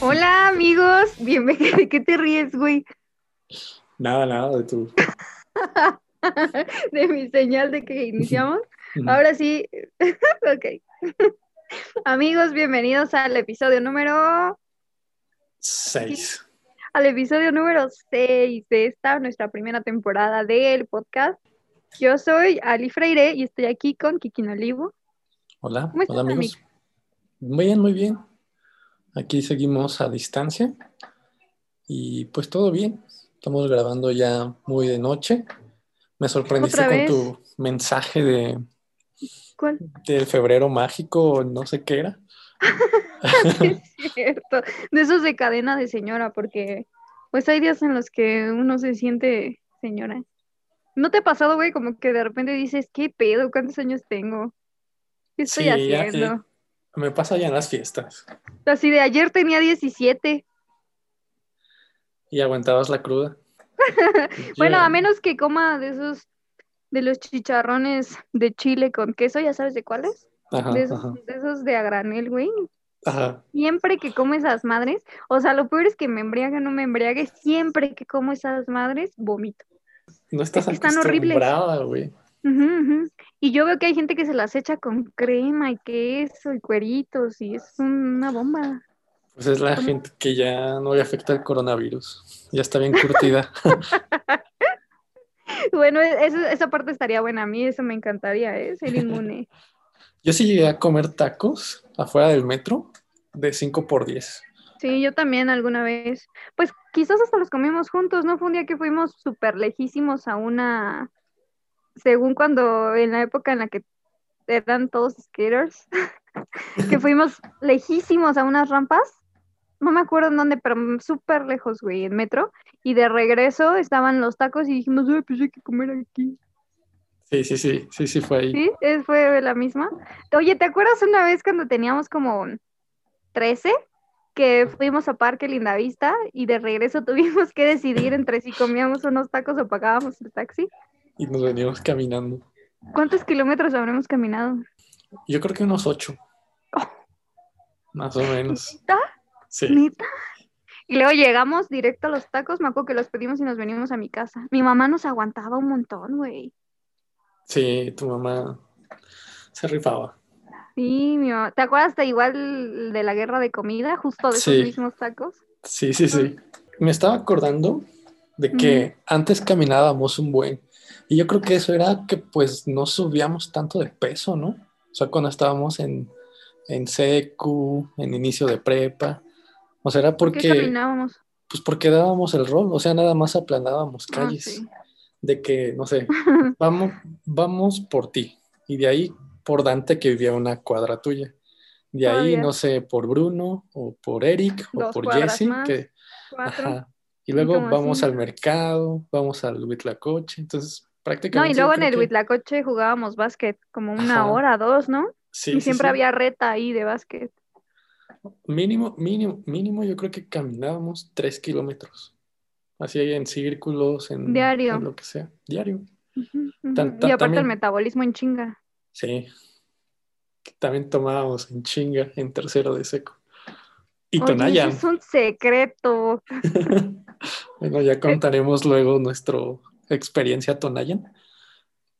Hola amigos, bienvenidos. ¿De qué te ríes, güey? Nada, nada de tu. de mi señal de que iniciamos. Ahora sí, ok. amigos, bienvenidos al episodio número 6. Al episodio número 6 de esta, nuestra primera temporada del podcast. Yo soy Ali Freire y estoy aquí con Kiki Olivo. Hola, hola amigos. Muy bien, muy bien. Aquí seguimos a distancia y pues todo bien. Estamos grabando ya muy de noche. Me sorprendiste con tu mensaje de ¿Cuál? del febrero mágico, no sé qué era. es cierto. De esos de cadena de señora, porque pues hay días en los que uno se siente señora. ¿No te ha pasado, güey? Como que de repente dices, ¿qué pedo? ¿Cuántos años tengo? ¿Qué estoy haciendo? Me pasa ya en las fiestas. Así de ayer tenía 17. Y aguantabas la cruda. bueno, a menos que coma de esos, de los chicharrones de chile con queso, ¿ya sabes de cuáles? Ajá, de, esos, de esos de a granel, güey. Ajá. Siempre que como esas madres, o sea, lo peor es que me embriague o no me embriague, siempre que como esas madres, vomito. No estás es que están horribles. güey. Y yo veo que hay gente que se las echa con crema y queso y cueritos y es una bomba. Pues es la gente que ya no le afecta el coronavirus. Ya está bien curtida. bueno, esa parte estaría buena. A mí eso me encantaría, ¿eh? ser inmune. Yo sí llegué a comer tacos afuera del metro de 5 por 10. Sí, yo también alguna vez. Pues quizás hasta los comimos juntos, ¿no? Fue un día que fuimos súper lejísimos a una según cuando en la época en la que eran todos skaters, que fuimos lejísimos a unas rampas, no me acuerdo en dónde, pero súper lejos, güey, en metro, y de regreso estaban los tacos y dijimos, uy, pues hay que comer aquí. Sí, sí, sí, sí, sí, fue ahí. Sí, fue la misma. Oye, ¿te acuerdas una vez cuando teníamos como 13? que fuimos a Parque Lindavista y de regreso tuvimos que decidir entre si comíamos unos tacos o pagábamos el taxi y nos veníamos caminando. ¿Cuántos kilómetros habremos caminado? Yo creo que unos ocho. Oh. Más o menos. ¿Nita? Sí. ¿Nita? Y luego llegamos directo a los tacos, me acuerdo que los pedimos y nos venimos a mi casa. Mi mamá nos aguantaba un montón, güey. Sí, tu mamá se rifaba. Sí, mi mamá. ¿Te acuerdas de igual de la guerra de comida, justo de esos mismos tacos? Sí, sí, sí. Me estaba acordando de que antes caminábamos un buen y yo creo que eso era que pues no subíamos tanto de peso, ¿no? O sea, cuando estábamos en, en secu, en inicio de prepa. O sea, era porque... ¿Por qué caminábamos? Pues porque dábamos el rol, o sea, nada más aplanábamos ah, calles. De que, no sé, vamos, vamos por ti. Y de ahí por Dante que vivía una cuadra tuya. De ahí, no sé, por Bruno o por Eric o por Jesse. Que, ajá. Y luego vamos al mercado, vamos al Huitlacoche. Entonces, no, y luego en el Huitlacoche jugábamos básquet como una hora, dos, ¿no? Sí. Y siempre había reta ahí de básquet. Mínimo, mínimo, mínimo, yo creo que caminábamos tres kilómetros. Así en círculos, en, Diario. lo que sea. Diario. y aparte el metabolismo en chinga. Sí. También tomábamos en chinga en tercero de seco. Y Tonayan. es un secreto. bueno, ya contaremos luego nuestro experiencia Tonayan,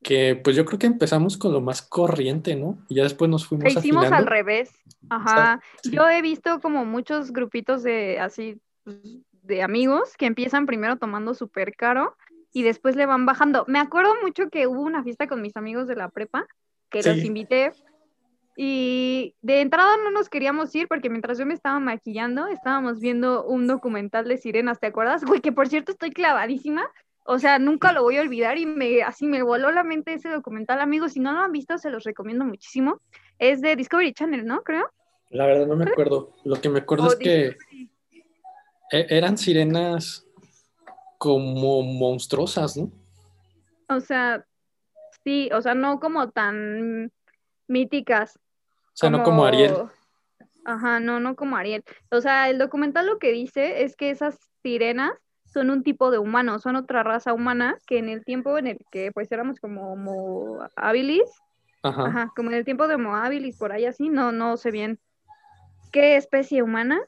que pues yo creo que empezamos con lo más corriente, ¿no? Y ya después nos fuimos Lo hicimos al revés. Ajá. Yo he visto como muchos grupitos de así pues, de amigos que empiezan primero tomando súper caro y después le van bajando. Me acuerdo mucho que hubo una fiesta con mis amigos de la prepa que los invité y de entrada no nos queríamos ir porque mientras yo me estaba maquillando estábamos viendo un documental de sirenas, ¿te acuerdas? Güey, que por cierto estoy clavadísima o sea, nunca lo voy a olvidar y me así me voló la mente ese documental, amigos. Si no lo han visto, se los recomiendo muchísimo. Es de Discovery Channel, ¿no? Creo. La verdad no me acuerdo. Lo que me acuerdo es que e-, eran sirenas como monstruosas, ¿no? O sea, sí, o sea, no como tan míticas. O sea, no como Ariel. Ajá, no, no como Ariel. O sea, el documental lo que dice es que esas sirenas son un tipo de humano, son otra raza humana que en el tiempo en el que pues éramos como Homo habilis, ajá. como en el tiempo de Homo habilis, por ahí así, no, no sé bien qué especie humana,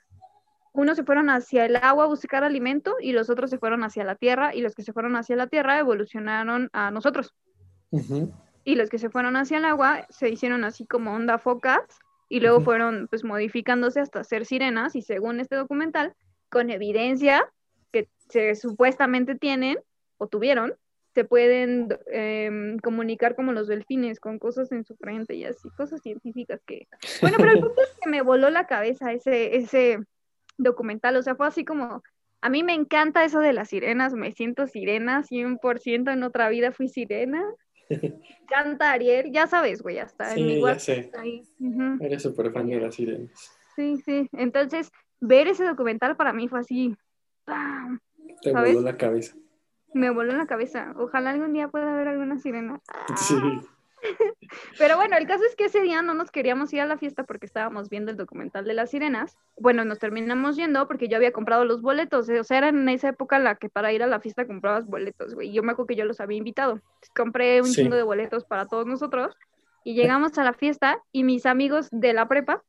unos se fueron hacia el agua a buscar alimento y los otros se fueron hacia la tierra y los que se fueron hacia la tierra evolucionaron a nosotros. Y los que se fueron hacia el agua se hicieron así como onda focas y luego fueron pues modificándose hasta ser sirenas y según este documental, con evidencia que se supuestamente tienen o tuvieron, se pueden em, comunicar como los delfines con cosas en su frente y así, cosas científicas que... Bueno, pero el punto es que me voló la cabeza ese, ese documental, o sea, fue así como, a mí me encanta eso de las sirenas, me siento sirena 100%, en otra vida fui sirena. Canta Ariel, ya sabes, güey, hasta en mi ya sé. Eres súper fan de las sirenas. Sí, sí, entonces ver ese documental para mí fue así... Te voló la cabeza. Me voló la cabeza. Ojalá algún día pueda haber alguna sirena. Sí. Pero bueno, el caso es que ese día no nos queríamos ir a la fiesta porque estábamos viendo el documental de las sirenas. Bueno, nos terminamos yendo porque yo había comprado los boletos. Eh, o sea, era en esa época la que para ir a la fiesta comprabas boletos, güey. Yo me acuerdo que yo los había invitado. compré un chingo de boletos para todos nosotros. Y llegamos a la fiesta y mis amigos de la prepa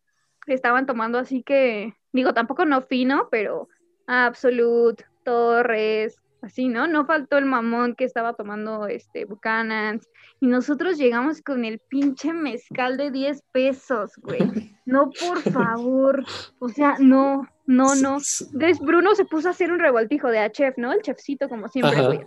estaban tomando así que, digo, tampoco no fino, pero Absolute, Torres, así, ¿no? No faltó el mamón que estaba tomando este Buchanan's y nosotros llegamos con el pinche mezcal de 10 pesos, güey. No, por favor. O sea, no, no, no. Entonces Bruno se puso a hacer un revoltijo de chef, ¿no? El chefcito como siempre, güey.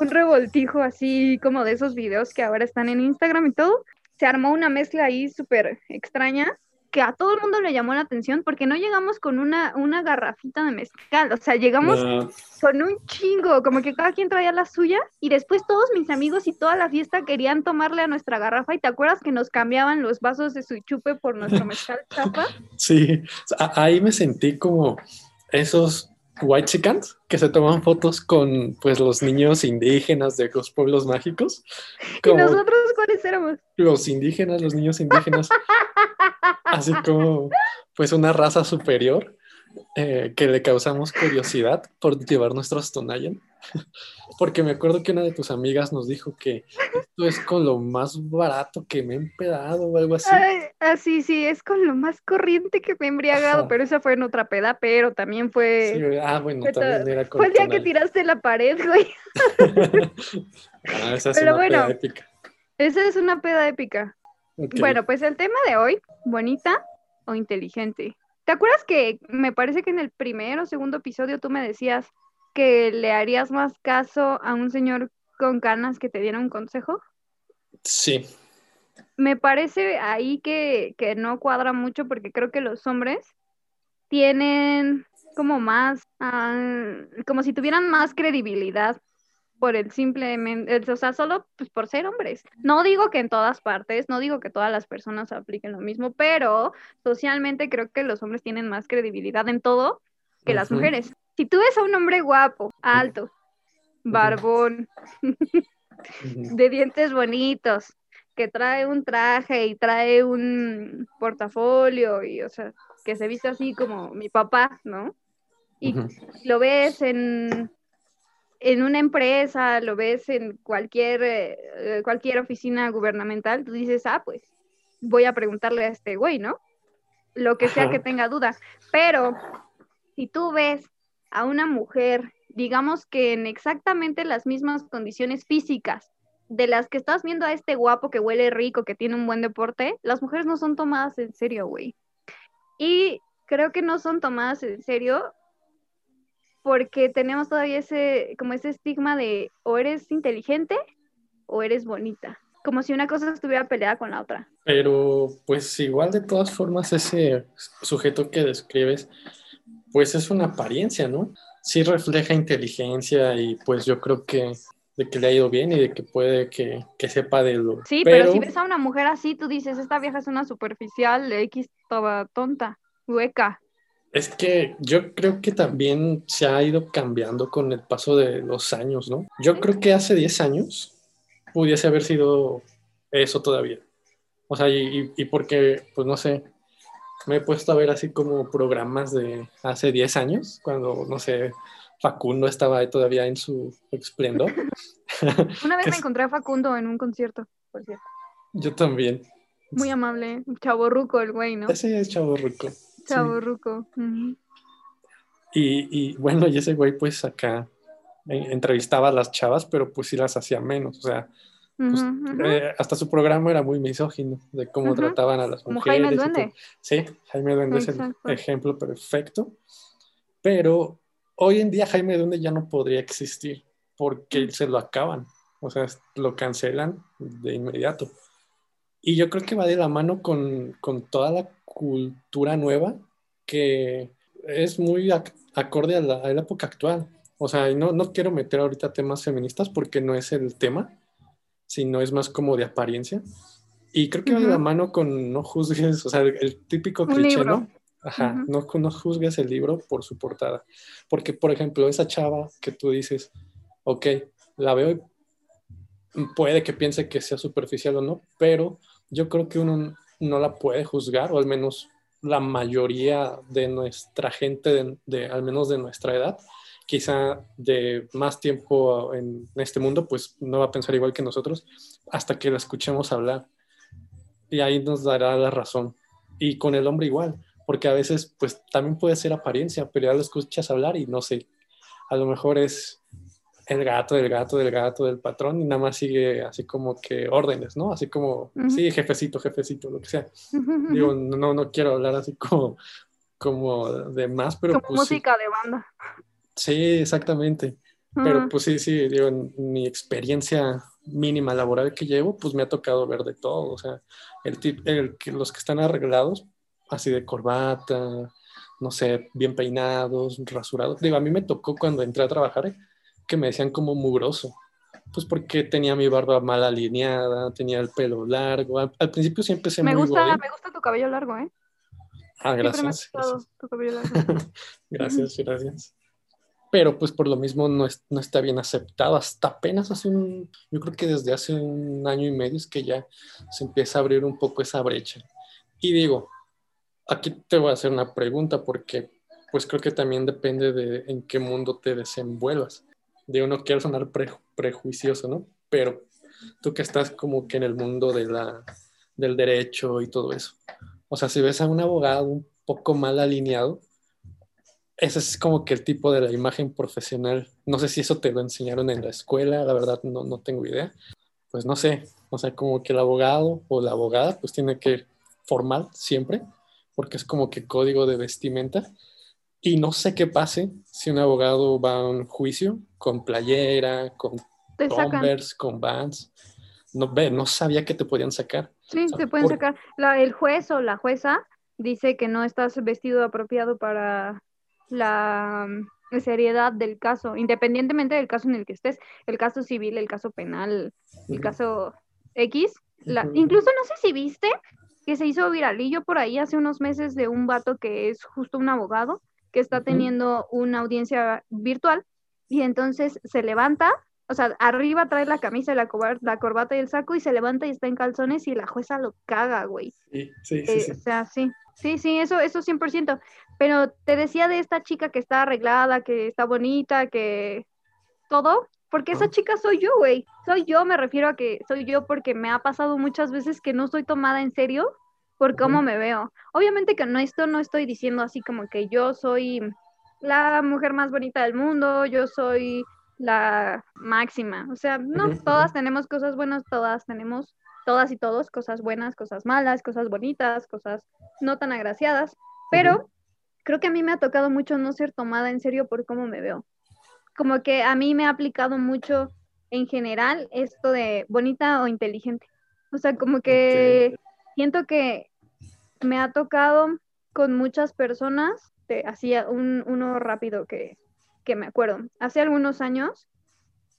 Un revoltijo así como de esos videos que ahora están en Instagram y todo. Se armó una mezcla ahí súper extraña que a todo el mundo le llamó la atención porque no llegamos con una, una garrafita de mezcal, o sea, llegamos con un chingo, como que cada quien traía la suya y después todos mis amigos y toda la fiesta querían tomarle a nuestra garrafa y te acuerdas que nos cambiaban los vasos de su chupe por nuestro mezcal chapa? Sí, ahí me sentí como esos white chickens que se toman fotos con pues los niños indígenas de los pueblos mágicos. ¿Y nosotros cuáles éramos? Los indígenas, los niños indígenas. así como pues una raza superior eh, que le causamos curiosidad por llevar nuestros Tonayan. Porque me acuerdo que una de tus amigas nos dijo que esto es con lo más barato que me he empedado o algo así. así, sí, es con lo más corriente que me he embriagado, pero esa fue en otra peda, pero también fue. ah, bueno, también era con Fue el día que tiraste la pared, güey. ah, esa es una peda épica. Esa es una peda épica. Bueno, pues el tema de hoy, bonita o inteligente. ¿Te acuerdas que me parece que en el primer o segundo episodio tú me decías que le harías más caso a un señor con canas que te diera un consejo? Sí. Me parece ahí que, que no cuadra mucho porque creo que los hombres tienen como más, ah, como si tuvieran más credibilidad por el simplemente, o sea, solo pues, por ser hombres. No digo que en todas partes, no digo que todas las personas apliquen lo mismo, pero socialmente creo que los hombres tienen más credibilidad en todo que las mujeres. Si tú ves a un hombre guapo, alto, barbón, de dientes bonitos, que trae un traje y trae un portafolio y, o sea, que se viste así como mi papá, ¿no? Y lo ves en en una empresa, lo ves en cualquier, eh, cualquier oficina gubernamental, tú dices, ah, pues voy a preguntarle a este güey, ¿no? Lo que sea que tenga duda. Pero si tú ves a una mujer, digamos que en exactamente las mismas condiciones físicas de las que estás viendo a este guapo que huele rico, que tiene un buen deporte, las mujeres no son tomadas en serio, güey. Y creo que no son tomadas en serio porque tenemos todavía ese, como ese estigma de o eres inteligente o eres bonita, como si una cosa estuviera peleada con la otra. Pero pues igual de todas formas ese sujeto que describes, pues es una apariencia, ¿no? Sí refleja inteligencia y pues yo creo que de que le ha ido bien y de que puede que, que sepa de lo. Sí, pero... pero... si ves a una mujer así, tú dices, esta vieja es una superficial, X toda tonta, hueca. Es que yo creo que también se ha ido cambiando con el paso de los años, ¿no? Yo creo que hace 10 años pudiese haber sido eso todavía. O sea, y, y, porque, pues no sé, me he puesto a ver así como programas de hace 10 años, cuando, no sé, Facundo estaba todavía en su esplendor. Una vez me encontré a Facundo en un concierto, por cierto. Yo también. Muy amable, chavo ruco el güey, ¿no? Ese es chavo ruco. Chavo Ruco. Y, bueno, y ese güey pues acá entrevistaba a las chavas, pero pues sí las hacía menos, o sea, pues, eh, hasta su programa era muy misógino de cómo trataban a las Como Jaime Duende. Sí, Jaime Duende es el ejemplo perfecto, pero hoy en día Jaime Duende ya no podría existir porque mm. se lo acaban, o sea, lo cancelan de inmediato. Y yo creo que va de la mano con, con toda la cultura nueva que es muy acorde a la, época actual. O sea, no, no quiero meter ahorita temas feministas porque no es el tema, sino es más como de apariencia. Y creo que va de la mano con no juzgues, o sea, el, típico cliché, ¿no? Ajá, no, no juzgues el libro por su portada. Porque, por ejemplo, esa chava que tú dices, ok, la veo y puede que piense que sea superficial o no, pero yo creo que uno no la puede juzgar, o al menos la mayoría de nuestra gente, de, al menos de nuestra edad, quizá de más tiempo en este mundo, pues no va a pensar igual que nosotros hasta que la escuchemos hablar. Y ahí nos dará la razón. Y con el hombre igual, porque a veces pues también puede ser apariencia, pero ya lo escuchas hablar y no sé, a lo mejor es el gato del gato del gato del patrón y nada más sigue así como que órdenes, ¿no? Así como, sí, jefecito, jefecito, lo que sea. Digo, no, no quiero hablar así como, como de más, pero... Como pues música de banda. Sí, exactamente. Pero pues sí, sí, digo, en mi experiencia mínima laboral que llevo, pues me ha tocado ver de todo. O sea, el, tip, el, los que están arreglados, así de corbata, no sé, bien peinados, rasurados. Digo, a mí me tocó cuando entré a trabajar que me decían como mugroso. Pues porque tenía mi barba mal alineada, tenía el pelo largo. Al, principio siempre se me gusta, Me gusta tu cabello largo, ¿eh? Ah, gracias. gracias, gracias. Pero pues por lo mismo no, no está bien aceptado. Hasta apenas hace un, yo creo que desde hace un año y medio es que ya se empieza a abrir un poco esa brecha. Y digo, aquí te voy a hacer una pregunta porque pues creo que también depende de en qué mundo te desenvuelvas de uno quiero sonar prejuicioso, ¿no? Pero tú que estás como que en el mundo de la, del derecho y todo eso. O sea, si ves a un abogado un poco mal alineado, ese es como que el tipo de la imagen profesional. No sé si eso te lo enseñaron en la escuela, la verdad no, no tengo idea. Pues no sé, o sea, como que el abogado o la abogada pues tiene que formal siempre, porque es como que código de vestimenta y no sé qué pase si un abogado va a un juicio con playera, con bombers, con bands. No, ve, no sabía que te podían sacar. Sí, te pueden sacar. el juez o la jueza dice que no estás vestido apropiado para la mm, seriedad del caso, independientemente del caso en el que estés, el caso civil, el caso penal, el caso X. La, Incluso no sé si viste que se hizo viralillo por ahí hace unos meses de un vato que es justo un abogado que está teniendo una audiencia virtual y entonces se levanta, o sea, arriba trae la camisa, la, la corbata y el saco y se levanta y está en calzones y la jueza lo caga, güey. Sí, sí, sí, eh, O sea, sí, sí, sí, eso, eso 100%. Pero te decía de esta chica que está arreglada, que está bonita, que todo, porque esa chica soy yo, güey. Soy yo, me refiero a que soy yo porque me ha pasado muchas veces que no soy tomada en serio por cómo me veo. Obviamente que no, esto no estoy diciendo así como que yo soy la mujer más bonita del mundo, yo soy la máxima. O sea, no, todas tenemos cosas buenas, todas tenemos, todas y todos, cosas buenas, cosas malas, cosas bonitas, cosas no tan agraciadas, pero creo que a mí me ha tocado mucho no ser tomada en serio por cómo me veo. Como que a mí me ha aplicado mucho en general esto de bonita o inteligente. O sea, como que siento que me ha tocado con muchas personas, hacía un, uno rápido que, que me acuerdo. Hace algunos años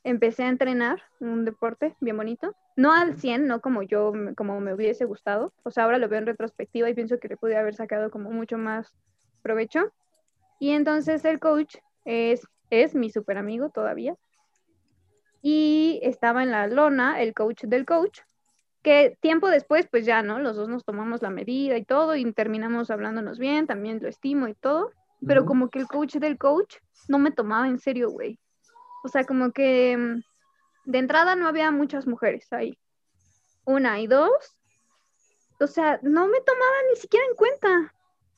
empecé a entrenar un deporte bien bonito, no al 100, no como yo, como me hubiese gustado, o sea, ahora lo veo en retrospectiva y pienso que le pude haber sacado como mucho más provecho. Y entonces el coach es, es mi super amigo todavía. Y estaba en la lona el coach del coach que tiempo después, pues ya, ¿no? Los dos nos tomamos la medida y todo y terminamos hablándonos bien, también lo estimo y todo, pero como que el coach del coach no me tomaba en serio, güey. O sea, como que mm, de entrada no había muchas mujeres ahí. Una y dos. O sea, no me tomaba ni siquiera en cuenta.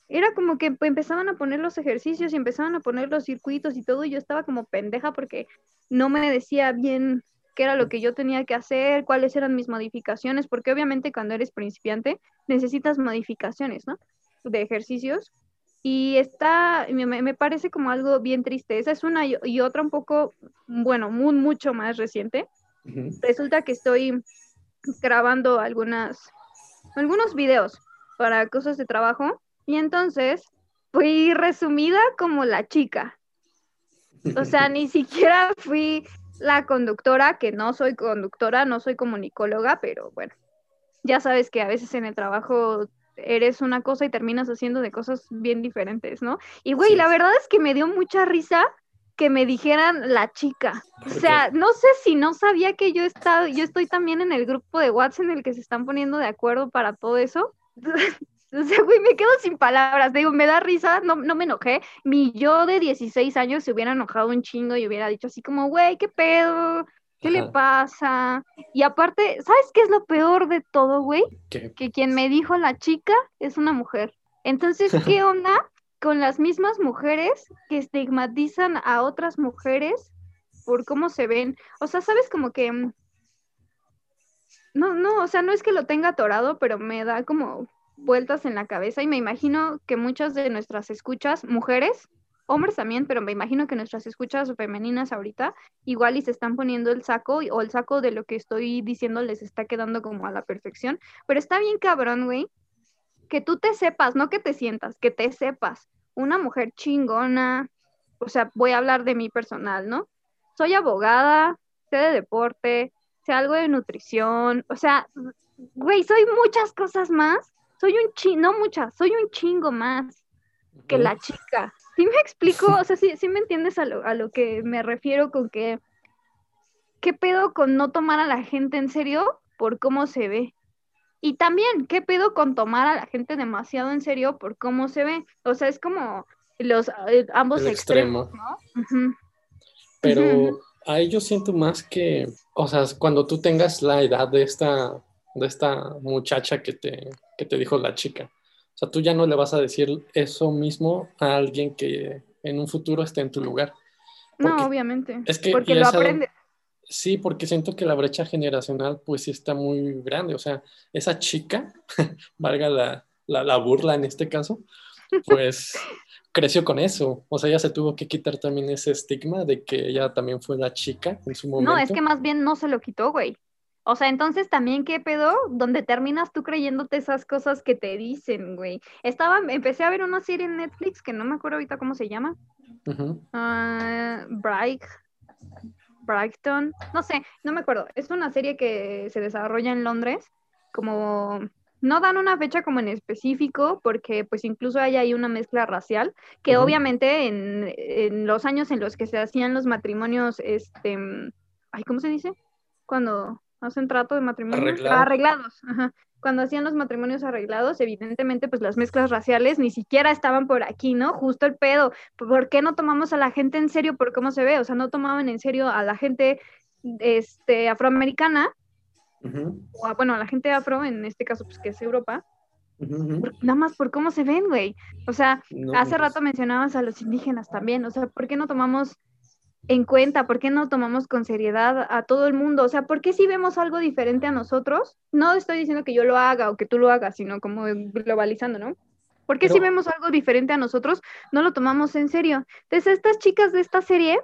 era como que empezaban a poner los ejercicios y empezaban a poner los circuitos y todo, y yo estaba como pendeja porque no me decía bien qué era lo que yo tenía que hacer, cuáles eran mis modificaciones, porque obviamente cuando eres principiante necesitas modificaciones, ¿no? De ejercicios. Y está, me, me parece como algo bien triste. Esa es una y, otra un poco, bueno, muy, mucho más reciente. Resulta que estoy grabando algunas, algunos videos para cosas de trabajo y entonces fui resumida como la chica. O sea, ni siquiera fui la conductora, que no soy conductora, no soy comunicóloga, pero bueno, ya sabes que a veces en el trabajo eres una cosa y terminas haciendo de cosas bien diferentes, ¿no? Y güey, la verdad es que me dio mucha risa que me dijeran la chica. O sea, no sé si no sabía que yo estaba, yo estoy también en el grupo de WhatsApp en el que se están poniendo de acuerdo para todo eso. O sea, güey, me quedo sin palabras. Digo, me da risa, no, no me enojé. Mi yo de 16 años se hubiera enojado un chingo y hubiera dicho así como, güey, ¿qué pedo? ¿Qué le pasa? Y aparte, ¿sabes qué es lo peor de todo, güey? Que quien me dijo la chica es una mujer. Entonces, ¿qué onda con las mismas mujeres que estigmatizan a otras mujeres por cómo se ven? O sea, ¿sabes como que... Mm, no, no, o sea, no es que lo tenga atorado, pero me da como vueltas en la cabeza y me imagino que muchas de nuestras escuchas, mujeres, hombres también, pero me imagino que nuestras escuchas femeninas ahorita igual y se están poniendo el saco o el saco de lo que estoy diciendo les está quedando como a la perfección, pero está bien cabrón, güey, que tú te sepas, no que te sientas, que te sepas, una mujer chingona, o sea, voy a hablar de mi personal, ¿no? Soy abogada, sé de deporte, sé algo de nutrición, o sea, güey, soy muchas cosas más soy un chingo, no muchas, soy un chingo más que la chica. ¿Sí me explico? O sea, sí, sí me entiendes a lo, a lo que me refiero con que, ¿qué pedo con no tomar a la gente en serio por cómo se ve? Y también, ¿qué pedo con tomar a la gente demasiado en serio por cómo se ve? O sea, es como los eh, ambos extremos, ¿no? Pero ahí yo siento más que, o sea, cuando tú tengas la edad de esta, de esta muchacha que te, que te dijo la chica. O sea, tú ya no le vas a decir eso mismo a alguien que en un futuro esté en tu lugar. no, obviamente. Es que porque lo aprende. Sí, porque siento que la brecha generacional pues sí está muy grande. O sea, esa chica, valga la, la, burla en este caso, pues creció con eso. O sea, ella se tuvo que quitar también ese estigma de que ella también fue la chica en su momento. No, es que más bien no se lo quitó, güey. O sea, entonces también, ¿qué pedo? Donde terminas tú creyéndote esas cosas que te dicen, güey. Estaba, empecé a ver una serie en Netflix que no me acuerdo ahorita cómo se llama. Ah, Bright, Brighton, no sé, no me acuerdo. Es una serie que se desarrolla en Londres, como no dan una fecha como en específico, porque pues incluso hay ahí una mezcla racial, que obviamente en, en, los años en los que se hacían los matrimonios, este, ay, ¿cómo se dice? Cuando hacen trato de matrimonio arreglados. Cuando hacían los matrimonios arreglados, evidentemente, pues las mezclas raciales ni siquiera estaban por aquí, ¿no? Justo el pedo. ¿Por qué no tomamos a la gente en serio por cómo se ve? O sea, no tomaban en serio a la gente este, afroamericana, o bueno, a la gente afro, en este caso, pues que es Europa, nada más por cómo se ven, güey. O sea, hace rato mencionabas a los indígenas también, o sea, ¿por qué no tomamos en cuenta? ¿Por qué no tomamos con seriedad a todo el mundo? O sea, ¿por qué si vemos algo diferente a nosotros? No estoy diciendo que yo lo haga o que tú lo hagas, sino como globalizando, ¿no? ¿Por qué si vemos algo diferente a nosotros, no lo tomamos en serio? Entonces, estas chicas de esta serie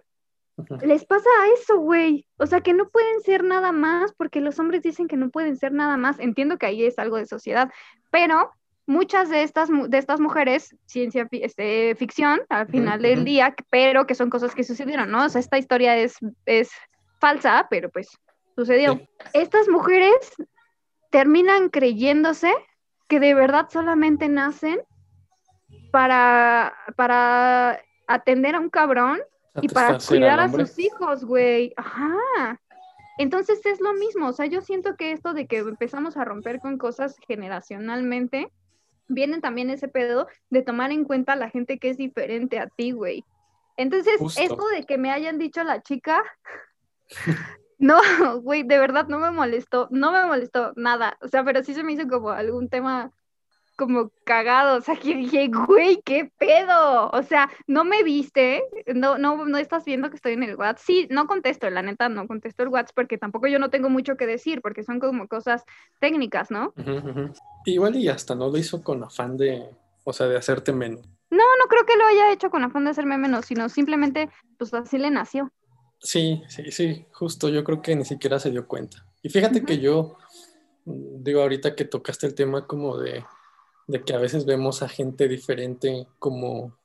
les pasa eso, güey. O sea, que no pueden ser nada más porque los hombres dicen que no pueden ser nada más. Entiendo que ahí es algo de sociedad, pero muchas de estas, de estas mujeres, ciencia este, ficción al final del día, pero que son cosas que sucedieron, ¿no? O sea, esta historia es, es falsa, pero pues sucedió. Estas mujeres terminan creyéndose que de verdad solamente nacen para, para atender a un cabrón y para cuidar a sus hijos, güey. Ajá. Entonces es lo mismo, o sea, yo siento que esto de que empezamos a romper con cosas generacionalmente, viene también ese pedo de tomar en cuenta a la gente que es diferente a ti, güey. Entonces, esto de que me hayan dicho la chica, no, güey, de verdad no me molestó, no me molestó nada, o sea, pero sí se me hizo como algún tema como cagado, o sea, que dije, güey, qué pedo, o sea, no me viste, no, no, no estás viendo que estoy en el WhatsApp, sí, no contesto, la neta, no contesto el WhatsApp porque tampoco yo no tengo mucho que decir, porque son como cosas técnicas, ¿no? Igual y hasta no lo hizo con afán de, o sea, de hacerte menos. No, no creo que lo haya hecho con afán de hacerme menos, sino simplemente, pues así le nació. Sí, sí, sí, justo, yo creo que ni siquiera se dio cuenta. Y fíjate que yo, digo, ahorita que tocaste el tema como de de que a veces vemos a gente diferente como,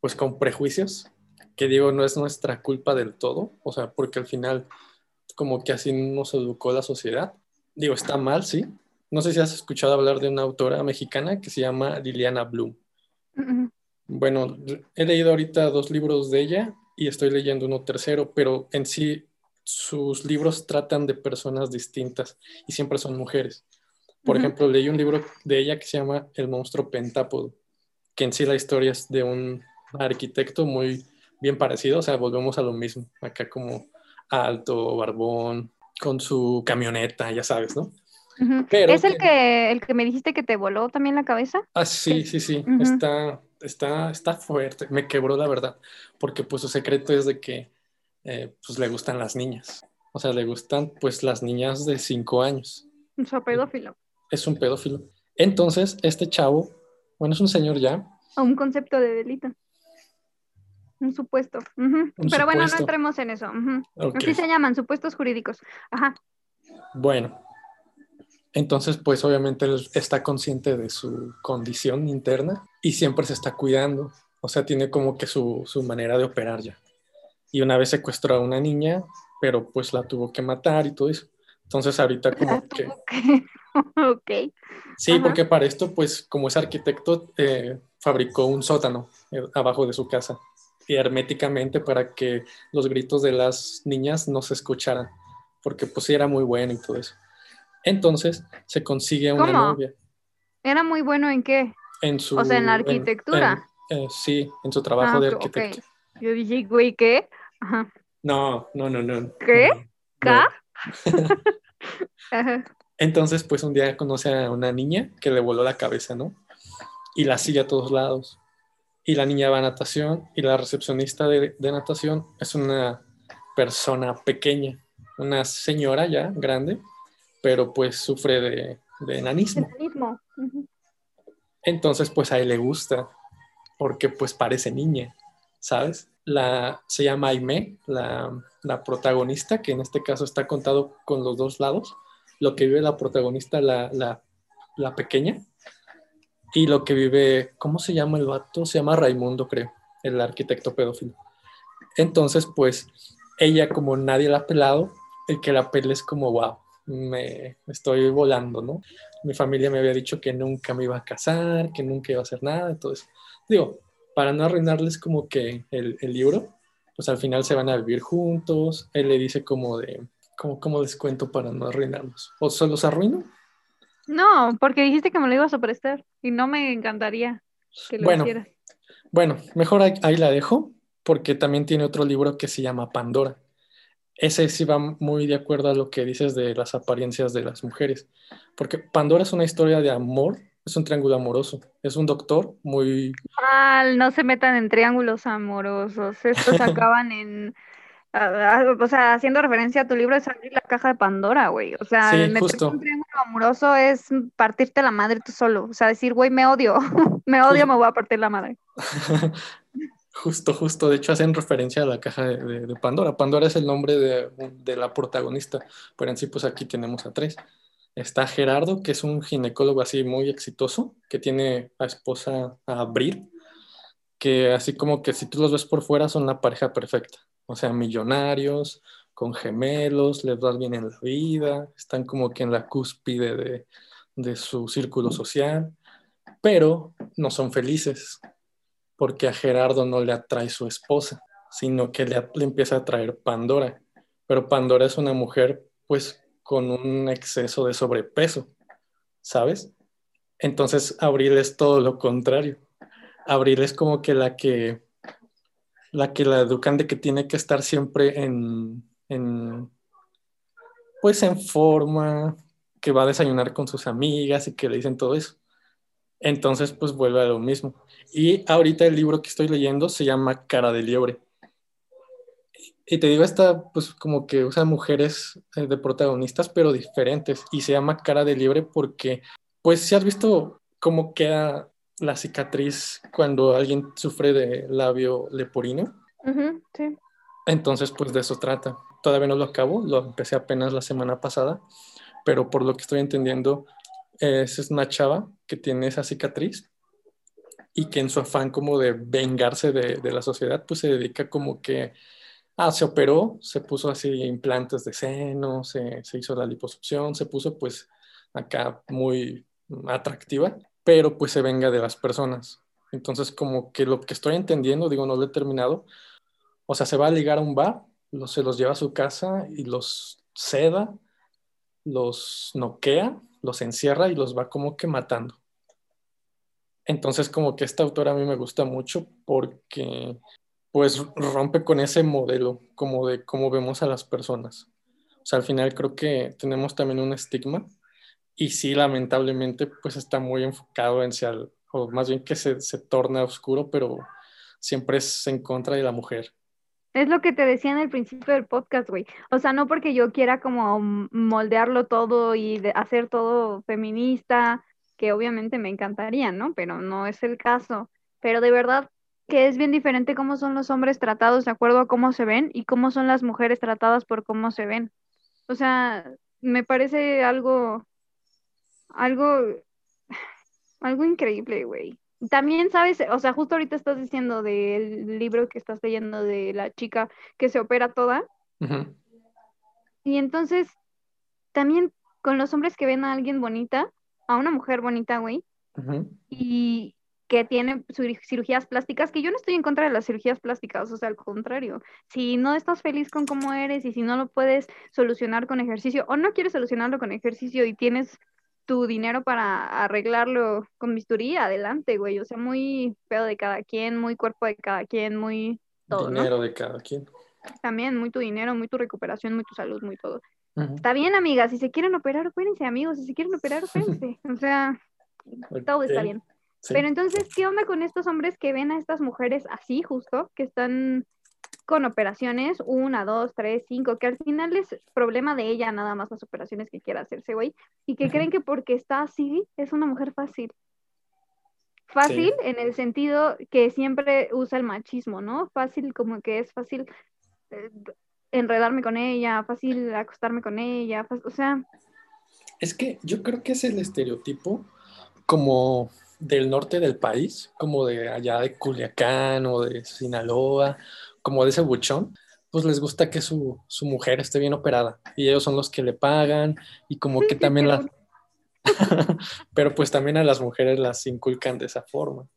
pues con prejuicios, que digo, no es nuestra culpa del todo, o sea, porque al final como que así nos educó la sociedad. Digo, está mal, sí. No sé si has escuchado hablar de una autora mexicana que se llama Liliana Bloom. Bueno, he leído ahorita dos libros de ella y estoy leyendo uno tercero, pero en sí sus libros tratan de personas distintas y siempre son mujeres. Por ejemplo, leí un libro de ella que se llama El monstruo pentápodo, que en sí la historia es de un arquitecto muy bien parecido, o sea, volvemos a lo mismo, acá como alto, barbón, con su camioneta, ya sabes, ¿no? Pero ¿Es el que, el que me dijiste que te voló también la cabeza? Ah, sí, sí, sí, está, está, está fuerte, me quebró la verdad, porque pues su secreto es de que eh, pues le gustan las niñas, o sea, le gustan pues las niñas de cinco años. Un pedófilo es un pedófilo. Entonces, este chavo, bueno, es un señor ya. un concepto de delito. Un supuesto. Pero bueno, no entremos en eso. Así se llaman, supuestos jurídicos. Ajá. Bueno, entonces, pues obviamente él está consciente de su condición interna y siempre se está cuidando. O sea, tiene como que su, su manera de operar ya. Y una vez secuestró a una niña, pero pues la tuvo que matar y todo eso. Entonces ahorita como que... ok. Sí, porque para esto, pues como es arquitecto, eh, fabricó un sótano eh, abajo de su casa y herméticamente para que los gritos de las niñas no se escucharan, porque pues sí era muy bueno y todo eso. Entonces se consigue una novia. ¿Era muy bueno en qué? En su... O sea, en la arquitectura. Eh, sí, en su trabajo ah, de arquitecto. Yo dije, güey, ¿qué? Ajá. No, no, no, no. ¿Qué? Entonces, pues un día conoce a una niña que le voló la cabeza, ¿no? Y la sigue a todos lados. Y la niña va a natación y la recepcionista de, natación es una persona pequeña, una señora ya grande, pero pues sufre de, de enanismo. Entonces, pues a él le gusta, porque pues parece niña, ¿sabes? La, se llama Aime, la, la protagonista, que en este caso está contado con los dos lados lo que vive la protagonista, la, la, pequeña, y lo que vive, ¿cómo se llama el vato? Se llama Raimundo, creo, el arquitecto pedófilo. Entonces, pues, ella como nadie la ha pelado, el que la pele es como, wow, me, estoy volando, ¿no? Mi familia me había dicho que nunca me iba a casar, que nunca iba a hacer nada, entonces, digo, para no arruinarles como que el libro, pues al final se van a vivir juntos, él le dice como de, ¿Cómo, ¿Cómo les cuento para no arruinarlos? ¿O se los arruino? No, porque dijiste que me lo ibas a prestar y no me encantaría que lo bueno, Bueno, mejor ahí, la dejo porque también tiene otro libro que se llama Pandora. Ese sí va muy de acuerdo a lo que dices de las apariencias de las mujeres, porque Pandora es una historia de amor, es un triángulo amoroso, es un doctor muy... no se metan en triángulos amorosos, estos acaban en o sea, haciendo referencia a tu libro, es abrir la caja de Pandora, güey. O sea, meterte un triángulo amoroso es partirte la madre tú solo. O sea, decir, güey, me odio, me odio, me voy a partir la madre. justo, justo. De hecho, hacen referencia a la caja de, Pandora. Pandora es el nombre de, la protagonista, pero en sí, pues aquí tenemos a tres. Está Gerardo, que es un ginecólogo así muy exitoso, que tiene a esposa a Abril, que así como que si tú los ves por fuera son la pareja perfecta o sea, millonarios, con gemelos, les va bien en la vida, están como que en la cúspide de, su círculo social, pero no son felices, porque a Gerardo no le atrae su esposa, sino que le, le empieza a atraer Pandora. Pero Pandora es una mujer, pues, con un exceso de sobrepeso, ¿sabes? Entonces, Abril es todo lo contrario. Abril es como que la que la que la educan de que tiene que estar siempre en, pues en forma, que va a desayunar con sus amigas y que le dicen todo eso. Entonces, pues vuelve a lo mismo. Y ahorita el libro que estoy leyendo se llama Cara de Liebre. Y te digo, esta, pues como que usa mujeres eh, de protagonistas, pero diferentes. Y se llama Cara de Liebre porque, pues si has visto cómo queda la cicatriz cuando alguien sufre de labio leporino. sí. Entonces, pues de eso trata. Todavía no lo acabo, lo empecé apenas la semana pasada, pero por lo que estoy entendiendo, es una chava que tiene esa cicatriz y que en su afán como de vengarse de, la sociedad, pues se dedica como que, ah, se operó, se puso así implantes de seno, se, se hizo la liposucción, se puso pues acá muy atractiva, pero pues se venga de las personas. Entonces como que lo que estoy entendiendo, digo, no lo he terminado, o sea, se va a ligar a un bar, se los lleva a su casa y los seda, los noquea los encierra y los va como que matando. Entonces como que esta autora a mí me gusta mucho porque pues rompe con ese modelo como de cómo vemos a las personas. O sea, al final creo que tenemos también un estigma y sí, lamentablemente, pues está muy enfocado en o más bien que se, se torna oscuro, pero siempre es en contra de la mujer. Es lo que te decía en el principio del podcast, güey. O sea, no porque yo quiera como moldearlo todo y hacer todo feminista, que obviamente me encantaría, ¿no? Pero no es el caso. Pero de verdad que es bien diferente cómo son los hombres tratados de acuerdo a cómo se ven y cómo son las mujeres tratadas por cómo se ven. O sea, me parece algo, algo, algo increíble, güey. También sabes, o sea, justo ahorita estás diciendo del libro que estás leyendo de la chica que se opera toda. Y entonces, también con los hombres que ven a alguien bonita, a una mujer bonita, güey, y que tiene cirugías plásticas, que yo no estoy en contra de las cirugías plásticas, o sea, al contrario, si no estás feliz con cómo eres y si no lo puedes solucionar con ejercicio o no quieres solucionarlo con ejercicio y tienes tu dinero para arreglarlo con bisturí, adelante, güey. O sea, muy pedo de cada quien, muy cuerpo de cada quien, muy todo. Dinero de cada quien. También, muy tu dinero, muy tu recuperación, muy tu salud, muy todo. Está bien, amigas. Si se quieren operar, opérense, amigos. Si se quieren operar, opérense. o sea, todo está bien. Pero entonces, ¿qué onda con estos hombres que ven a estas mujeres así, justo, que están con operaciones, una, dos, tres, cinco, que al final es problema de ella nada más las operaciones que quiera hacerse, güey, y que creen que porque está así es una mujer fácil. Fácil en el sentido que siempre usa el machismo, ¿no? Fácil como que es fácil eh, enredarme con ella, fácil acostarme con ella, o sea... Es que yo creo que es el estereotipo como del norte del país, como de allá de Culiacán o de Sinaloa como de ese buchón, pues les gusta que su, mujer esté bien operada y ellos son los que le pagan y como que también la... pero pues también a las mujeres las inculcan de esa forma.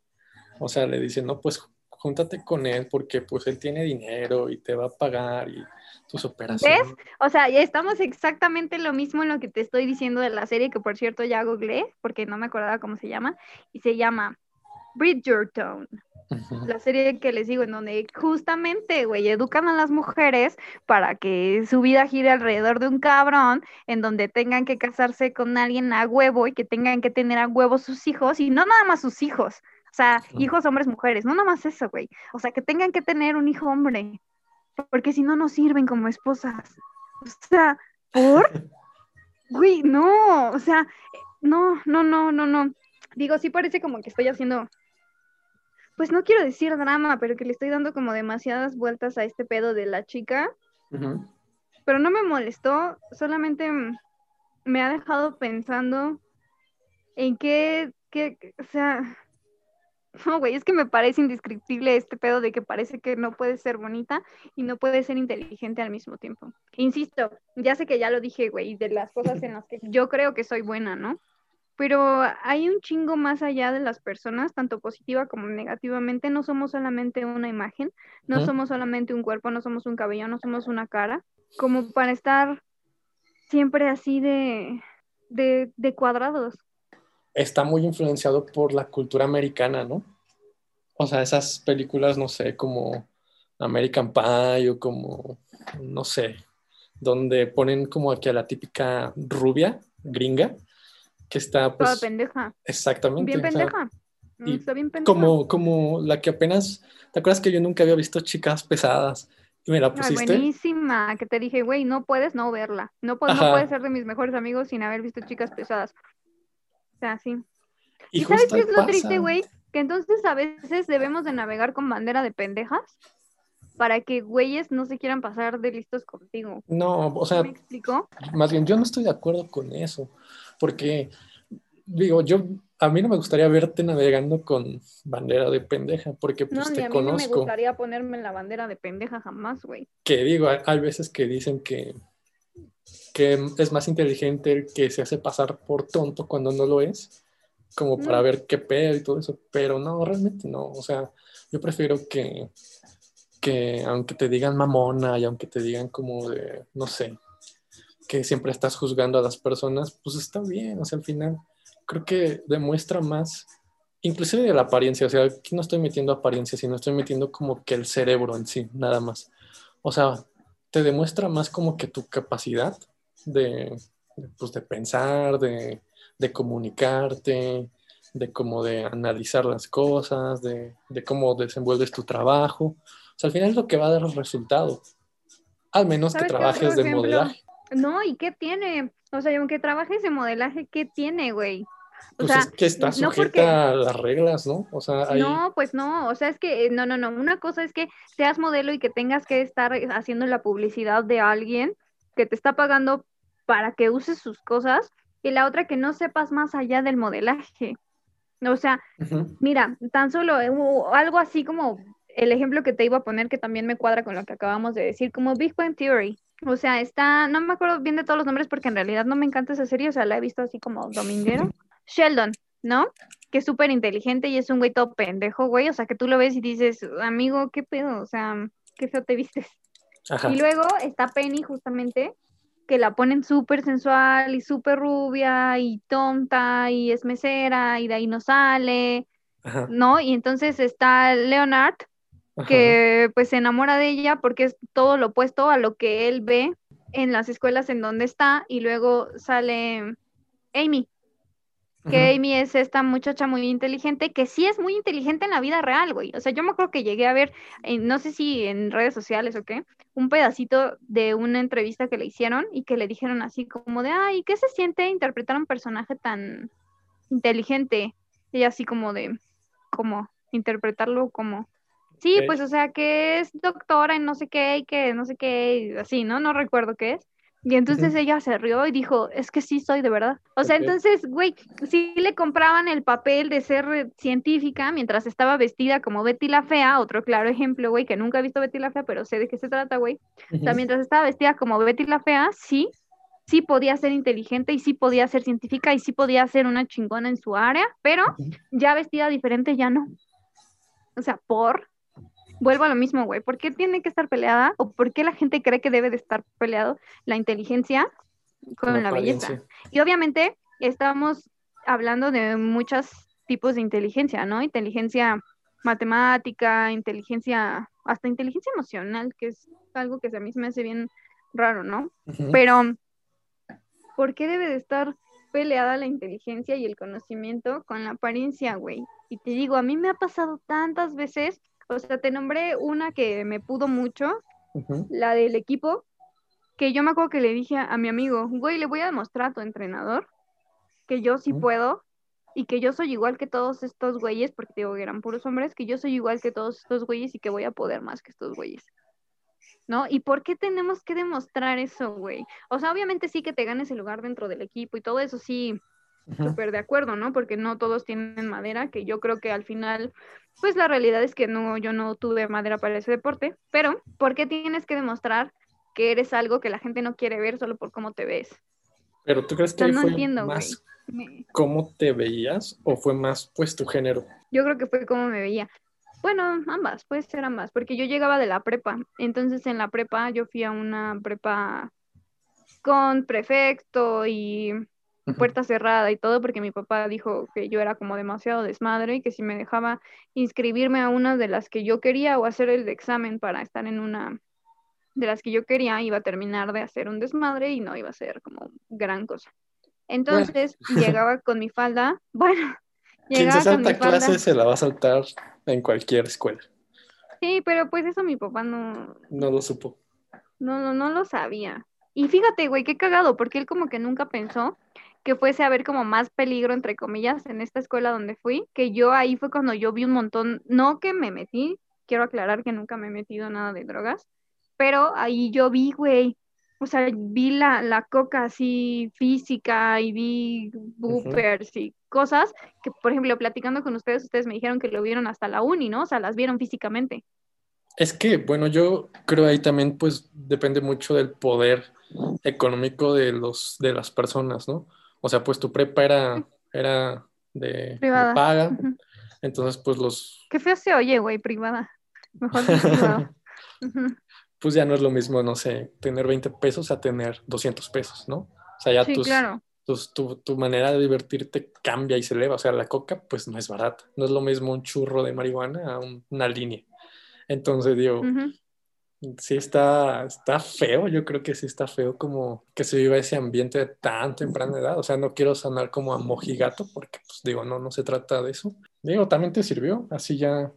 O sea, le dicen, no, pues júntate con él porque pues él tiene dinero y te va a pagar y tus operaciones. ¿Ves? O sea, ya estamos exactamente lo mismo en lo que te estoy diciendo de la serie, que por cierto ya googleé porque no me acordaba cómo se llama, y se llama Bridgerton la serie que les digo, en donde justamente, güey, educan a las mujeres para que su vida gire alrededor de un cabrón, en donde tengan que casarse con alguien a huevo y que tengan que tener a huevo sus hijos, y no nada más sus hijos, o sea, hijos, hombres, mujeres, no nada más eso, güey, o sea, que tengan que tener un hijo hombre, porque si no, no sirven como esposas. O sea, ¿por? Güey, no, o sea, no, no, no, no, no. Digo, sí parece como que estoy haciendo pues no quiero decir drama, pero que le estoy dando como demasiadas vueltas a este pedo de la chica. Pero no me molestó, solamente me ha dejado pensando en qué, qué, o sea, no, güey, es que me parece indescriptible este pedo de que parece que no puede ser bonita y no puede ser inteligente al mismo tiempo. Insisto, ya sé que ya lo dije, güey, de las cosas en las que yo creo que soy buena, ¿no? pero hay un chingo más allá de las personas, tanto positiva como negativamente. No somos solamente una imagen, no somos solamente un cuerpo, no somos un cabello, no somos una cara, como para estar siempre así de, de, de cuadrados. Está muy influenciado por la cultura americana, ¿no? O sea, esas películas, no sé, como American Pie o como, no sé, donde ponen como aquí a la típica rubia gringa que está pues... Toda pendeja. Exactamente. Bien pendeja. y está bien pendeja. Como, como la que apenas, ¿te acuerdas que yo nunca había visto chicas pesadas? Y me la pusiste. buenísima, que te dije, güey, no puedes no verla. No, puedes, no puedes ser de mis mejores amigos sin haber visto chicas pesadas. Sea, sí. ¿Y, sabes qué es lo triste, güey? Que entonces a veces debemos de navegar con bandera de pendejas para que güeyes no se quieran pasar de listos contigo. No, o sea, ¿Me explico? Más bien, yo no estoy de acuerdo con eso, porque, digo, yo, a mí no me gustaría verte navegando con bandera de pendeja, porque pues no, te a mí conozco. No me gustaría ponerme la bandera de pendeja jamás, güey. Que digo, hay, veces que dicen que, que es más inteligente el que se hace pasar por tonto cuando no lo es, como para ver qué pedo y todo eso, pero no, realmente no, o sea, yo prefiero que que aunque te digan mamona y aunque te digan como de, no sé, que siempre estás juzgando a las personas, pues está bien, o sea, al final creo que demuestra más, inclusive de la apariencia, o sea, aquí no estoy metiendo apariencia, sino estoy metiendo como que el cerebro en sí, nada más. O sea, te demuestra más como que tu capacidad de, pues, de pensar, de, de comunicarte, de cómo de analizar las cosas, de, de cómo desenvuelves tu trabajo al final es lo que va a dar el resultado. Al menos que trabajes de modelaje. No, ¿y qué tiene? O sea, aunque trabajes de modelaje, ¿qué tiene, güey? O pues sea, es que está sujeta a las reglas, ¿no? O sea, No, pues no, o sea, es que, no, no, no, una cosa es que seas modelo y que tengas que estar haciendo la publicidad de alguien que te está pagando para que uses sus cosas, y la otra que no sepas más allá del modelaje. O sea, mira, tan solo eh, algo así como el ejemplo que te iba a poner que también me cuadra con lo que acabamos de decir, como Big Bang Theory. O sea, está, no me acuerdo bien de todos los nombres porque en realidad no me encanta esa serie, o sea, la he visto así como dominguero. Sheldon, ¿no? Que es súper inteligente y es un güey todo pendejo, güey. O sea, que tú lo ves y dices, amigo, ¿qué pedo? O sea, qué feo te vistes. Y luego está Penny, justamente, que la ponen súper sensual y súper rubia y tonta y es mesera y de ahí no sale, ¿no? Y entonces está Leonard, que pues se enamora de ella porque es todo lo opuesto a lo que él ve en las escuelas en donde está y luego sale Amy, que Amy es esta muchacha muy inteligente, que sí es muy inteligente en la vida real, güey. O sea, yo me acuerdo que llegué a ver, no sé si en redes sociales o qué, un pedacito de una entrevista que le hicieron y que le dijeron así como de, ay, ¿qué se siente interpretar a un personaje tan inteligente? Y así como de, ¿cómo? Interpretarlo como Sí, pues o sea que es doctora en no sé qué y que no sé qué, así, ¿no? No recuerdo qué es. Y entonces ella se rió y dijo, es que sí soy de verdad. O sea, entonces, güey, sí le compraban el papel de ser científica mientras estaba vestida como Betty la Fea, otro claro ejemplo, güey, que nunca he visto Betty la Fea, pero sé de qué se trata, güey. O sea, mientras estaba vestida como Betty la Fea, sí, sí podía ser inteligente y sí podía ser científica y sí podía ser una chingona en su área, pero ya vestida diferente ya no. O sea, por vuelvo a lo mismo, güey. ¿Por qué tiene que estar peleada o por qué la gente cree que debe de estar peleado la inteligencia con la, belleza? Y obviamente estamos hablando de muchos tipos de inteligencia, ¿no? Inteligencia matemática, inteligencia, hasta inteligencia emocional, que es algo que a mí se me hace bien raro, ¿no? Pero, ¿por qué debe de estar peleada la inteligencia y el conocimiento con la apariencia, güey? Y te digo, a mí me ha pasado tantas veces o sea, te nombré una que me pudo mucho, la del equipo, que yo me acuerdo que le dije a, mi amigo, güey, le voy a demostrar a tu entrenador que yo sí puedo y que yo soy igual que todos estos güeyes, porque digo que eran puros hombres, que yo soy igual que todos estos güeyes y que voy a poder más que estos güeyes. ¿No? ¿Y por qué tenemos que demostrar eso, güey? O sea, obviamente sí que te ganes el lugar dentro del equipo y todo eso sí, súper de acuerdo, ¿no? Porque no todos tienen madera, que yo creo que al final, pues la realidad es que no, yo no tuve madera para ese deporte, pero ¿por qué tienes que demostrar que eres algo que la gente no quiere ver solo por cómo te ves? Pero tú crees que fue más cómo te veías o fue más pues tu género? Yo creo que fue cómo me veía. Bueno, ambas, puede ser ambas, porque yo llegaba de la prepa, entonces en la prepa yo fui a una prepa con prefecto y puerta cerrada y todo, porque mi papá dijo que yo era como demasiado desmadre y que si me dejaba inscribirme a una de las que yo quería o hacer el examen para estar en una de las que yo quería, iba a terminar de hacer un desmadre y no iba a ser como gran cosa. Entonces llegaba con mi falda, bueno, quien se salta clase se la va a saltar en cualquier escuela. Sí, pero pues eso mi papá no. No lo supo. No, no, no lo sabía. Y fíjate, güey, qué cagado, porque él como que nunca pensó que fuese a haber como más peligro, entre comillas, en esta escuela donde fui, que yo ahí fue cuando yo vi un montón, no que me metí, quiero aclarar que nunca me he metido nada de drogas, pero ahí yo vi, güey, o sea, vi la, la coca así física y vi boopers y cosas que, por ejemplo, platicando con ustedes, ustedes me dijeron que lo vieron hasta la uni, ¿no? O sea, las vieron físicamente. Es que, bueno, yo creo ahí también, pues, depende mucho del poder económico de, los, de las personas, ¿no? O sea, pues tu prepa era, era de, paga, entonces, pues los... Qué feo se oye, güey, privada. Mejor privada. pues ya no es lo mismo, no sé, tener 20 pesos a tener 200 pesos, ¿no? O sea, ya tu, manera de divertirte cambia y se eleva. O sea, la coca, pues no es barata. No es lo mismo un churro de marihuana a una línea. Entonces, digo, sí está, está feo. Yo creo que sí está feo como que se viva ese ambiente de tan temprana edad. O sea, no quiero sonar como a mojigato porque, pues digo, no, no se trata de eso. Digo, también te sirvió. Así ya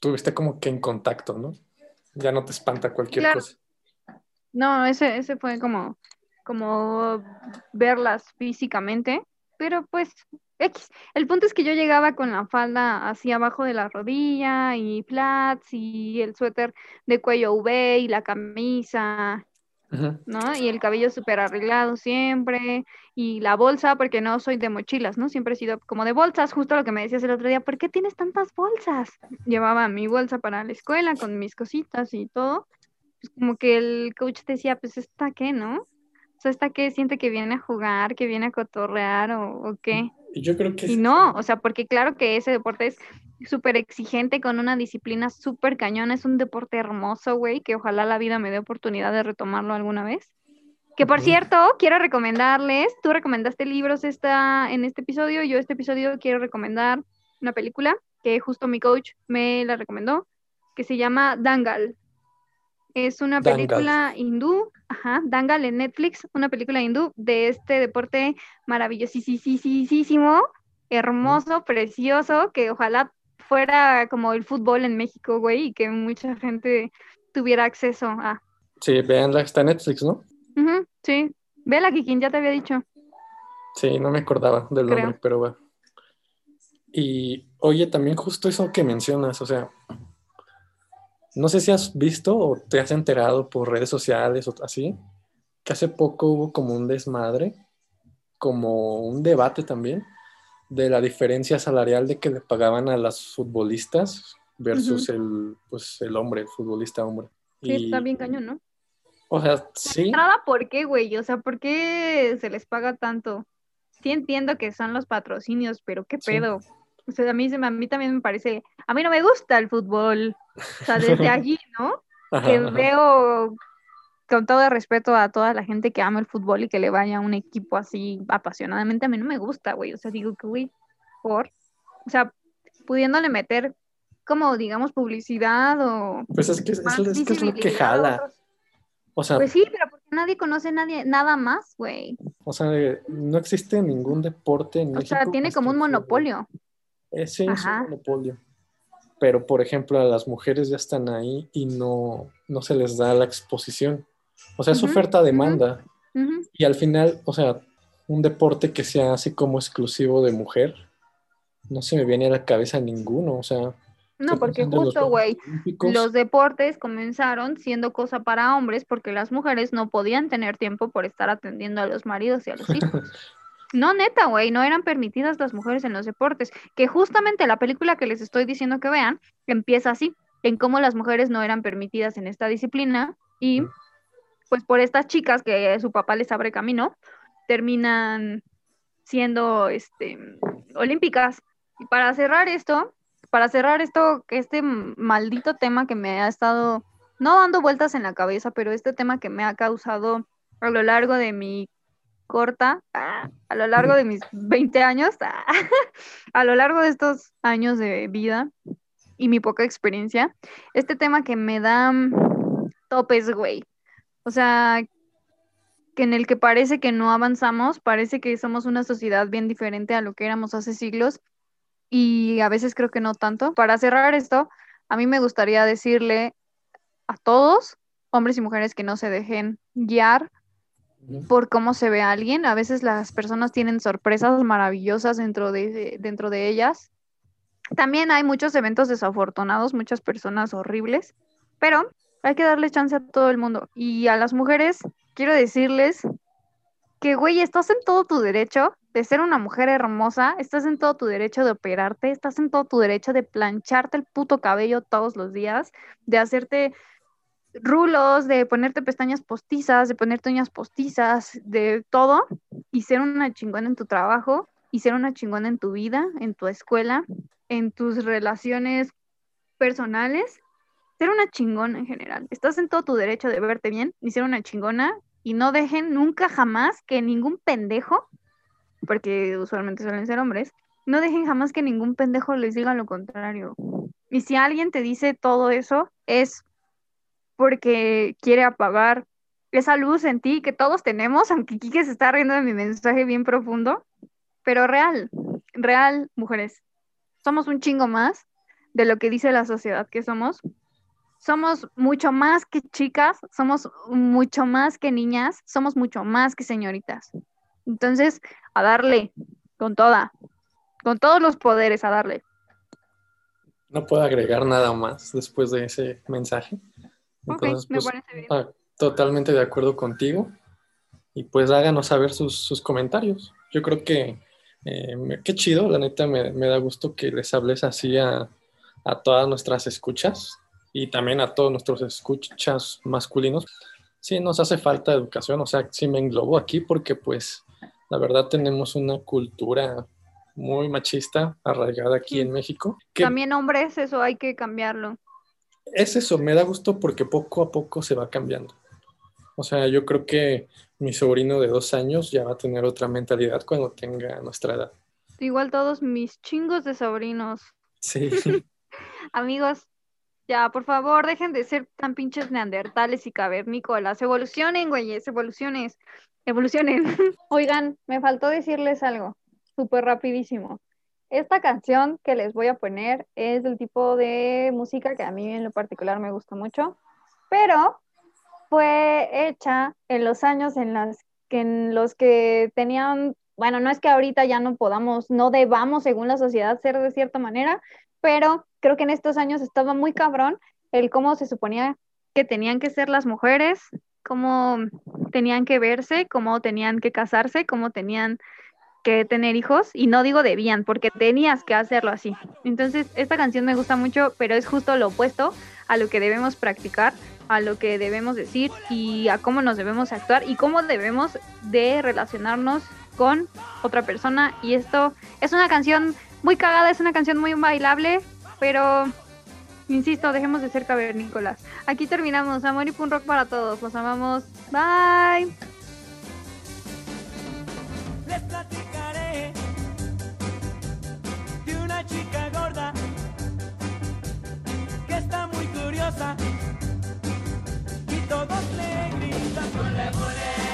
tuviste como que en contacto, ¿no? ya no te espanta cualquier cosa. No, ese, ese fue como, como verlas físicamente, pero pues X. El punto es que yo llegaba con la falda así abajo de la rodilla y flats y el suéter de cuello V y la camisa ¿no? Y el cabello súper arreglado siempre, y la bolsa, porque no soy de mochilas, ¿no? Siempre he sido como de bolsas, justo lo que me decías el otro día, ¿por qué tienes tantas bolsas? Llevaba mi bolsa para la escuela con mis cositas y todo. Pues como que el coach decía, pues esta qué, ¿no? O sea, esta qué siente que viene a jugar, que viene a cotorrear o, o qué. Yo creo que... Y no, o sea, porque claro que ese deporte es súper exigente, con una disciplina súper cañona. Es un deporte hermoso, güey, que ojalá la vida me dé oportunidad de retomarlo alguna vez. Que por cierto, quiero recomendarles, tú recomendaste libros esta, en este episodio, yo este episodio quiero recomendar una película que justo mi coach me la recomendó, que se llama Dangal. Es una película hindú, ajá, Dangal en Netflix, una película hindú de este deporte maravillosísimo, hermoso, precioso, que ojalá fuera como el fútbol en México, güey, y que mucha gente tuviera acceso a. Sí, veanla, está en Netflix, ¿no? sí, vela, Kikin, ya te había dicho. Sí, no me acordaba del nombre, pero bueno. Y oye, también justo eso que mencionas, o sea, no sé si has visto o te has enterado por redes sociales o así, que hace poco hubo como un desmadre, como un debate también, de la diferencia salarial de que le pagaban a las futbolistas versus el, pues, el hombre, el futbolista hombre. Sí, está bien cañón, ¿no? O sea, sí. Nada, ¿por qué, güey? O sea, ¿por qué se les paga tanto? Sí entiendo que son los patrocinios, pero qué pedo. O sea, a mí, a mí también me parece, a mí no me gusta el fútbol. O sea, desde allí, ¿no? que veo con todo respeto a toda la gente que ama el fútbol y que le vaya a un equipo así apasionadamente, a mí no me gusta, güey. O sea, digo que, güey, por. O sea, pudiéndole meter como, digamos, publicidad o. Pues es que es, lo que jala. O sea, pues sí, pero porque nadie conoce nadie, nada más, güey. O sea, no existe ningún deporte en o sea, tiene como un monopolio. Ese es un monopolio. Pero, por ejemplo, a las mujeres ya están ahí y no, no se les da la exposición. O sea, es oferta-demanda. Y al final, o sea, un deporte que sea así como exclusivo de mujer, no se me viene a la cabeza ninguno, o sea. No, porque justo, güey, los deportes comenzaron siendo cosa para hombres porque las mujeres no podían tener tiempo por estar atendiendo a los maridos y a los hijos. no, neta, güey, no eran permitidas las mujeres en los deportes. Que justamente la película que les estoy diciendo que vean empieza así, en cómo las mujeres no eran permitidas en esta disciplina y pues por estas chicas que su papá les abre camino, terminan siendo este, olímpicas. Y para cerrar esto, para cerrar esto, este maldito tema que me ha estado, no dando vueltas en la cabeza, pero este tema que me ha causado a lo largo de mi corta, a lo largo de mis 20 años, a lo largo de estos años de vida y mi poca experiencia, este tema que me da topes, güey. O sea, que en el que parece que no avanzamos, parece que somos una sociedad bien diferente a lo que éramos hace siglos y a veces creo que no tanto. Para cerrar esto, a mí me gustaría decirle a todos, hombres y mujeres, que no se dejen guiar por cómo se ve a alguien. A veces las personas tienen sorpresas maravillosas dentro de, dentro de ellas. También hay muchos eventos desafortunados, muchas personas horribles, pero hay que darle chance a todo el mundo. Y a las mujeres, quiero decirles que, güey, estás en todo tu derecho de ser una mujer hermosa, estás en todo tu derecho de operarte, estás en todo tu derecho de plancharte el puto cabello todos los días, de hacerte rulos, de ponerte pestañas postizas, de ponerte uñas postizas, de todo, y ser una chingona en tu trabajo, y ser una chingona en tu vida, en tu escuela, en tus relaciones personales, ser una chingona en general. Estás en todo tu derecho de verte bien y ser una chingona, y no dejen nunca jamás que ningún pendejo, porque usualmente suelen ser hombres, no dejen jamás que ningún pendejo les diga lo contrario. Y si alguien te dice todo eso, es porque quiere apagar esa luz en ti que todos tenemos, aunque Kike se está riendo de mi mensaje bien profundo, pero real, real, mujeres. Somos un chingo más de lo que dice la sociedad que somos. Somos mucho más que chicas, somos mucho más que niñas, somos mucho más que señoritas. Entonces, a darle, con toda, con todos los poderes, a darle. No puedo agregar nada más después de ese mensaje. Entonces, pues, ah, totalmente de acuerdo contigo. Y pues háganos saber sus, comentarios. Yo creo que eh, qué chido, la neta me, da gusto que les hables así a, todas nuestras escuchas y también a todos nuestros escuchas masculinos. Sí, nos hace falta educación, o sea, sí me englobo aquí porque pues la verdad tenemos una cultura muy machista arraigada aquí en México. También hombres, eso hay que cambiarlo es eso, me da gusto porque poco a poco se va cambiando. O sea, yo creo que mi sobrino de dos años ya va a tener otra mentalidad cuando tenga nuestra edad. Igual todos mis chingos de sobrinos. Sí. Amigos, ya, por favor, dejen de ser tan pinches neandertales y cavernícolas. Evolucionen, güeyes, evoluciones. Evolucionen. Oigan, me faltó decirles algo, súper rapidísimo. Esta canción que les voy a poner es del tipo de música que a mí en lo particular me gusta mucho, pero fue hecha en los años en, las que, en los que tenían, bueno, no es que ahorita ya no podamos, no debamos según la sociedad ser de cierta manera, pero creo que en estos años estaba muy cabrón el cómo se suponía que tenían que ser las mujeres, cómo tenían que verse, cómo tenían que casarse, cómo tenían que tener hijos y no digo debían, porque tenías que hacerlo así. Entonces, esta canción me gusta mucho, pero es justo lo opuesto a lo que debemos practicar, a lo que debemos decir y a cómo nos debemos actuar y cómo debemos de relacionarnos con otra persona. Y esto es una canción muy cagada, es una canción muy bailable, pero insisto, dejemos de ser cavernícolas. Aquí terminamos. Amor y pun rock para todos. Los amamos. Bye. chica gorda que está muy curiosa y todos le gritan ¡Bule, bule!